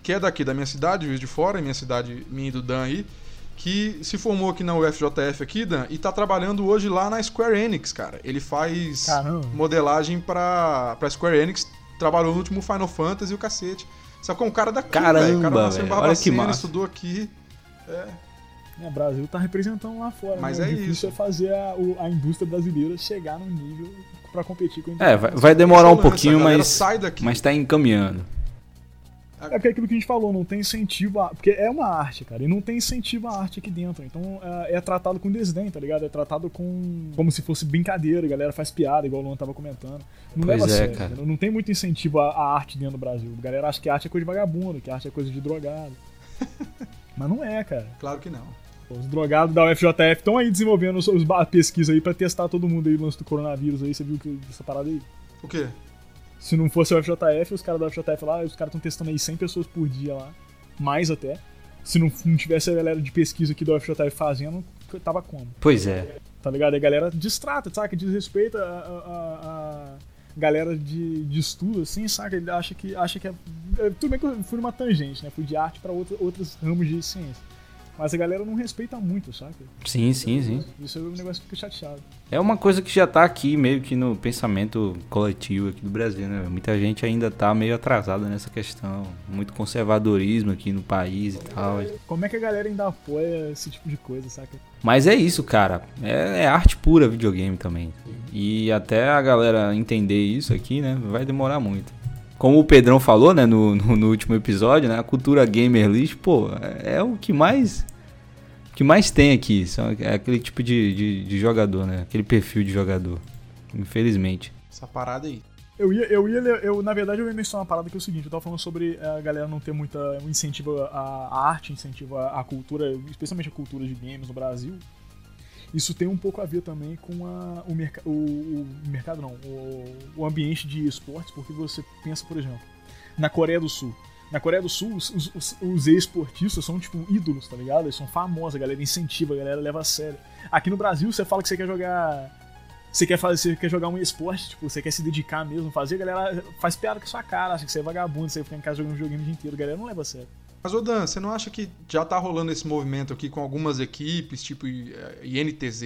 que é daqui da minha cidade, Juiz de Fora, minha cidade, minha e do Dan aí, que se formou aqui na UFJF aqui, Dan, e tá trabalhando hoje lá na Square Enix, cara. Ele faz Caramba. modelagem pra, pra Square Enix, trabalhou no último Final Fantasy e o cacete. Sacou? Um cara daqui, Caramba, velho. O cara nasceu em. Olha que Barbacena, massa. estudou aqui. É. É, o Brasil tá representando lá fora. Mas né? é isso. é fazer a, o- a indústria brasileira chegar num nível pra competir com a É, indústria vai, vai demorar Esse é um o lance, pouquinho, mas, sai daqui. mas tá encaminhando. É porque é aquilo que a gente falou, não tem incentivo a... Porque é uma arte, cara, e não tem incentivo à arte aqui dentro. Então é, é tratado com desdém, tá ligado? É tratado com... como se fosse brincadeira, a galera faz piada, igual o Luan tava comentando. Não Pois leva é, sério, cara. entendeu? Não tem muito incentivo à, à arte dentro do Brasil. A galera acha que arte é coisa de vagabundo, que arte é coisa de drogado. Mas não é, cara. Claro que não. Os drogados da UFJF estão aí desenvolvendo os, os, a pesquisa aí pra testar todo mundo aí, o lance do coronavírus aí, você viu que, essa parada aí? O quê? Se não fosse o UFJF, os caras da UFJF lá, os caras estão testando aí 100 pessoas por dia lá. Mais até. Se não, não tivesse a galera de pesquisa aqui da UFJF fazendo, tava como? Pois é. Tá ligado? E a galera distrata, saca? Desrespeita a, a, a- galera de, de estudo, assim, saca? Ele acha que, acha que é, é, Tudo bem que eu fui numa tangente, né? Fui de arte pra outra, outros ramos de ciência. Mas a galera não respeita muito, saca? Sim, sim, sim. Isso é um negócio que fica chateado. É uma coisa que já tá aqui meio que no pensamento coletivo aqui do Brasil, né? Muita gente ainda tá meio atrasada nessa questão. Muito conservadorismo aqui no país e tal. Como é que a galera ainda apoia esse tipo de coisa, saca? Mas é isso, cara. É, é arte pura videogame também. E até a galera entender isso aqui, né? Vai demorar muito. Como o Pedrão falou, né, no, no, no último episódio, né? A cultura gamer list, pô, é, é o que mais. que mais tem aqui. São, é aquele tipo de, de, de jogador, né? Aquele perfil de jogador. Infelizmente. Essa parada aí. Eu ia, eu ia, eu, na verdade, eu ia mencionar uma parada que é o seguinte, eu tava falando sobre a galera não ter muita incentivo à arte, incentivo à, à cultura, especialmente a cultura de games no Brasil. Isso tem um pouco a ver também com a, o, merca, o, o mercado, não, o, o ambiente de esportes, porque você pensa, por exemplo, na Coreia do Sul. Na Coreia do Sul, os, os, os ex-esportistas são, tipo, ídolos, tá ligado? Eles são famosos, a galera incentiva, a galera leva a sério. Aqui no Brasil, você fala que você quer jogar você quer fazer, você quer jogar um esporte, tipo, você quer se dedicar mesmo, fazer, a galera faz piada com a sua cara, acha que você é vagabundo, você fica em casa jogando videogame o dia inteiro, a galera não leva a sério. Mas, ô Dan, você não acha que já tá rolando esse movimento aqui com algumas equipes, tipo eh, INTZ,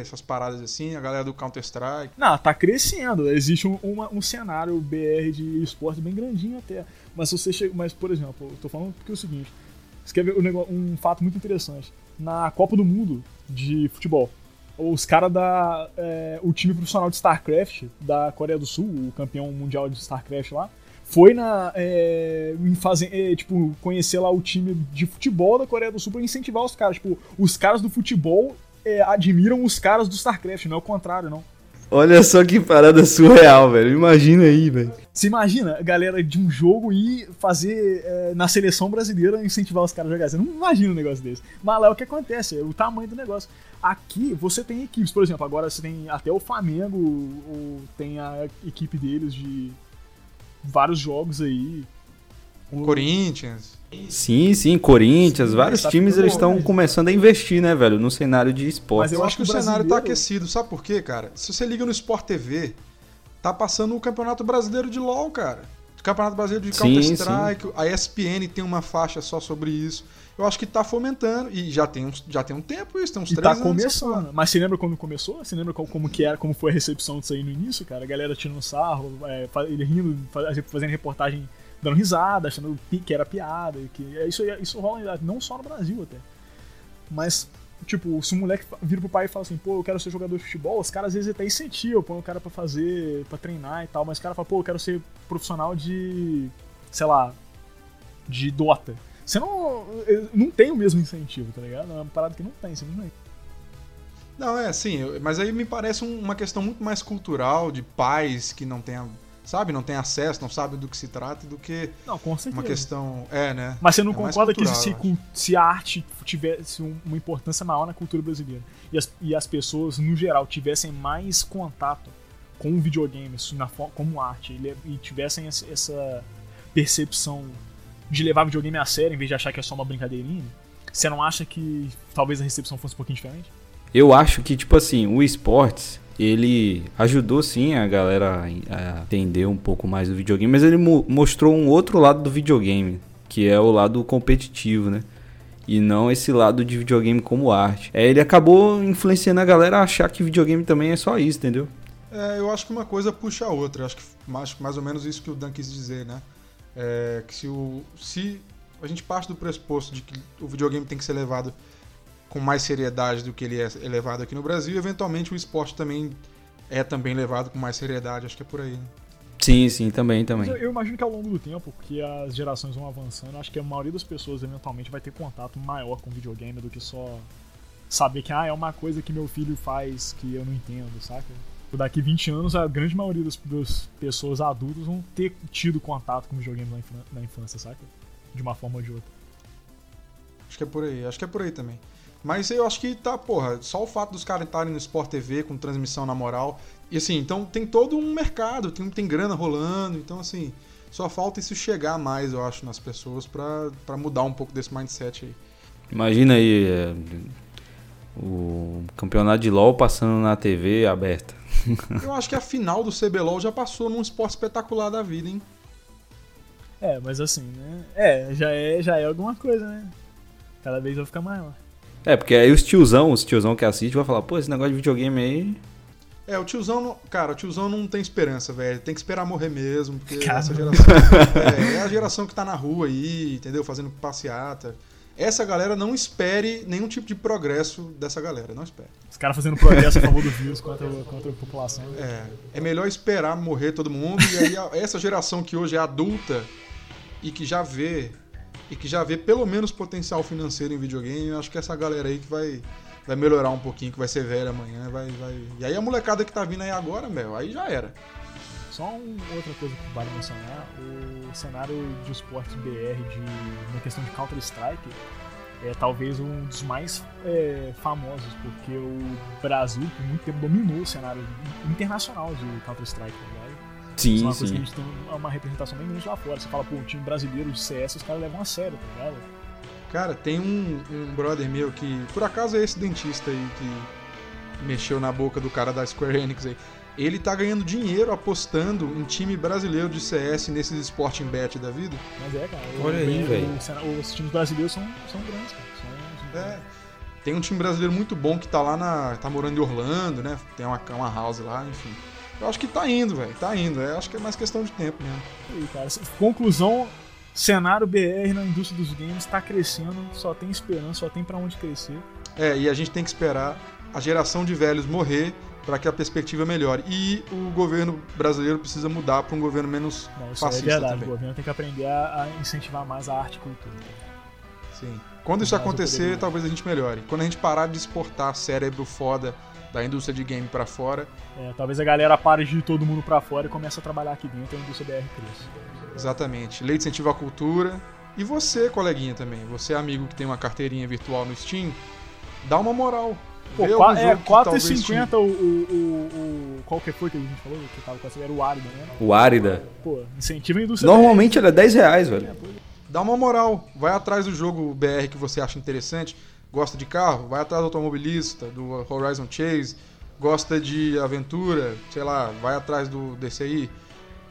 essas paradas assim, a galera do Counter-Strike? Não, tá crescendo, existe um, uma- um cenário BR de esporte bem grandinho até, mas você chega, mas por exemplo, eu tô falando porque é o seguinte, você quer ver um, negócio- um fato muito interessante, na Copa do Mundo de futebol, os caras da. é, o time profissional de StarCraft da Coreia do Sul, o campeão mundial de StarCraft lá, foi na. É, em fazer, é, tipo, conhecer lá o time de futebol da Coreia do Sul pra incentivar os caras. Tipo, os caras do futebol é, admiram os caras do StarCraft, não é o contrário, não. Olha só que parada surreal, velho. Imagina aí, velho. Você imagina a galera de um jogo ir fazer é, na seleção brasileira incentivar os caras a jogar? Você não imagina um negócio desse. Mas lá é o que acontece, é o tamanho do negócio. Aqui você tem equipes, por exemplo, agora você tem até o Flamengo, o- tem a equipe deles de vários jogos aí. O- Corinthians. Sim, sim, Corinthians, Sim, vários tá times eles estão começando a investir, né, velho, no cenário de esporte. Mas Eu, acho que o cenário tá brasileiro- aquecido. Sabe por quê, cara? Se você liga no Sport TV, tá passando o Campeonato Brasileiro de LoL, cara. Campeonato Brasileiro de Counter-Strike. A ESPN tem uma faixa só sobre isso. Eu acho que tá fomentando. E já tem, uns, já tem um tempo isso, tem uns E três tá anos. começando. Mas você lembra quando começou? Você lembra como, como que era, como foi a recepção disso aí no início, cara? A galera tirando sarro, é, ele rindo, fa- fazendo reportagem, dando risada, achando que era piada. Que, é, isso, isso rola não só no Brasil até. Mas, tipo, se um moleque vira pro pai e fala assim, pô, eu quero ser jogador de futebol, os caras às vezes até incentivam, põe o cara pra fazer, pra treinar e tal, mas o cara fala, pô, eu quero ser profissional de, sei lá, de Dota. Você não, não tem o mesmo incentivo, tá ligado? É uma parada que não tem, simplesmente. Não, é assim, mas aí me parece um- uma questão muito mais cultural, de pais que não têm, sabe, não têm acesso, não sabem do que se trata, do que Não, com certeza. uma questão. É, né? Mas você não É concorda que se, se a arte tivesse um- uma importância maior na cultura brasileira e as, e as pessoas, no geral, tivessem mais contato com o videogame na, como arte e, le- e tivessem essa, essa percepção de levar videogame a sério em vez de achar que é só uma brincadeirinha, você não acha que talvez a recepção fosse um pouquinho diferente? Eu acho que, tipo assim, o esportes, ele ajudou sim a galera a entender um pouco mais do videogame, mas ele mo- mostrou um outro lado do videogame, que é o lado competitivo, né? E não esse lado de videogame como arte. É, ele acabou influenciando a galera a achar que videogame também é só isso, entendeu? É, eu acho que uma coisa puxa a outra. Eu acho que mais, mais ou menos isso que o Dan quis dizer, né? É, que se, o, se a gente parte do pressuposto de que o videogame tem que ser levado com mais seriedade do que ele é levado aqui no Brasil. E, eventualmente o esporte também é também levado com mais seriedade. Acho que é por aí. Né? Sim, sim, também, também. Eu, eu, imagino que ao longo do tempo, que as gerações vão avançando, acho que a maioria das pessoas eventualmente vai ter contato maior com videogame do que só saber que ah, é uma coisa que meu filho faz que eu não entendo, saca? Daqui 20 anos, a grande maioria das, das pessoas adultas vão ter tido contato com videogame na, na infância, saca? De uma forma ou de outra. Acho que é por aí, acho que é por aí também. Mas eu acho que tá, porra, só o fato dos caras estarem no Sport TV com transmissão na moral. E assim, então tem todo um mercado, tem, tem grana rolando, então assim, só falta isso chegar mais, eu acho, nas pessoas para mudar um pouco desse mindset aí. Imagina aí é, o campeonato de LoL passando na TV aberta. eu acho que a final do CBLOL já passou num esporte espetacular da vida, hein? É, mas assim, né? É, já é, já é alguma coisa, né? Cada vez vai ficar maior. É, porque aí os tiozão, os tiozão que assiste vai falar, pô, esse negócio de videogame aí. É, o tiozão, não, cara, o tiozão não tem esperança, velho. Tem que esperar morrer mesmo, porque Caramba. essa geração. é, é, a geração que tá na rua aí, entendeu? Fazendo passeata. Essa galera não espere nenhum tipo de progresso dessa galera, não espere. Os caras fazendo progresso a favor do vírus contra, contra a população. É, é melhor esperar morrer todo mundo, e aí essa geração que hoje é adulta e que já vê e que já vê pelo menos potencial financeiro em videogame, acho que essa galera aí que vai, vai melhorar um pouquinho, que vai ser velha amanhã, vai, vai. E aí a molecada que tá vindo aí agora, meu, aí já era. Só uma outra coisa que vale mencionar, o cenário de esportes BR de uma questão de Counter-Strike é talvez um dos mais é, famosos, porque o Brasil por muito tempo dominou o cenário internacional de Counter-Strike, tá ligado? Sim, Isso é uma sim. coisa que a gente tem uma representação bem grande lá fora. Você fala, pô, o time brasileiro de CS, os caras levam a sério, tá ligado? Cara, tem um, um brother meu que, por acaso é esse dentista aí que mexeu na boca do cara da Square Enix aí. Ele tá ganhando dinheiro apostando em time brasileiro de CS nesses Sporting Bet da vida. Mas é, cara. Olha aí, velho. Os times brasileiros são, são grandes, cara. São, são é. Tem um time brasileiro muito bom que tá lá na. tá morando em Orlando, né? Tem uma, uma house lá, enfim. Eu acho que tá indo, velho. Tá indo. Eu acho que é mais questão de tempo mesmo. E aí, cara, conclusão: cenário BR na indústria dos games tá crescendo, só tem esperança, só tem para onde crescer. É, e a gente tem que esperar a geração de velhos morrer para que a perspectiva melhore. E o governo brasileiro precisa mudar para um governo menos Não, isso é fascista é verdade. Também. O governo tem que aprender a incentivar mais a arte e cultura. Sim. Quando isso acontecer, talvez a gente melhore. Quando a gente parar de exportar cérebro foda da indústria de game para fora. É, talvez a galera pare de ir todo mundo para fora e comece a trabalhar aqui dentro a indústria BR cresça. Exatamente. Lei de incentivo à cultura. E você, coleguinha, também. Você, amigo que tem uma carteirinha virtual no Steam, dá uma moral. Pô, qua, é, 4,50 o, o, o, o. Qual que foi que a gente falou? Que tava com essa, era o Árida, né? O Árida. Pô, incentiva a indústria. Normalmente era 10 reais, velho. Dá uma moral. Vai atrás do jogo BR que você acha interessante gosta de carro, vai atrás do automobilista, do Horizon Chase, gosta de aventura, sei lá, vai atrás do DCI,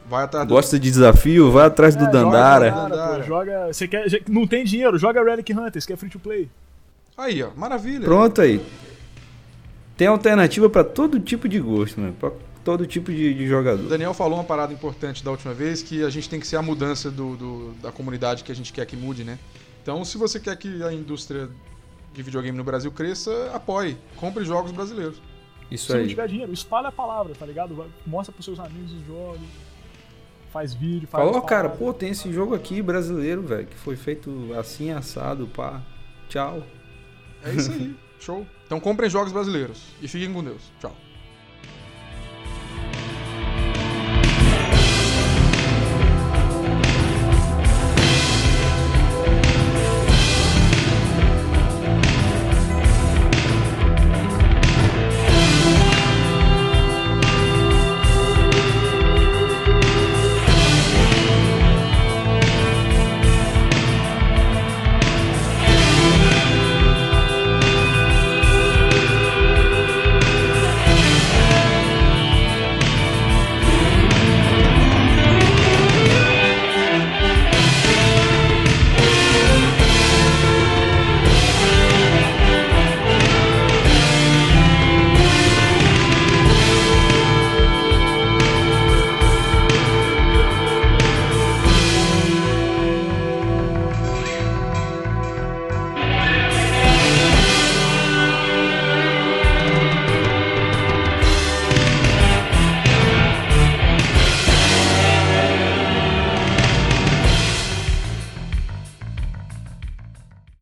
vai atrás do... Gosta de desafio, vai atrás do é, Dandara. Joga, Dandara. Pô, joga, você quer, não tem dinheiro, joga Relic Hunters, que é free to play. Aí, ó, maravilha. Pronto aí. Tem alternativa para todo tipo de gosto, né? Pra todo tipo de, de, jogador. O Daniel falou uma parada importante da última vez, que a gente tem que ser a mudança do, do, da comunidade que a gente quer que mude, né? Então, se você quer que a indústria de videogame no Brasil cresça, apoie. Compre jogos brasileiros. Isso Se aí. Se não tiver dinheiro, espalha a palavra, tá ligado? Mostra pros seus amigos os jogos. Faz vídeo, faz. Falou, cara, pô, tem esse jogo aqui brasileiro, velho, que foi feito assim, assado, pá. Tchau. É isso aí. Show. Então comprem jogos brasileiros. E fiquem com Deus. Tchau.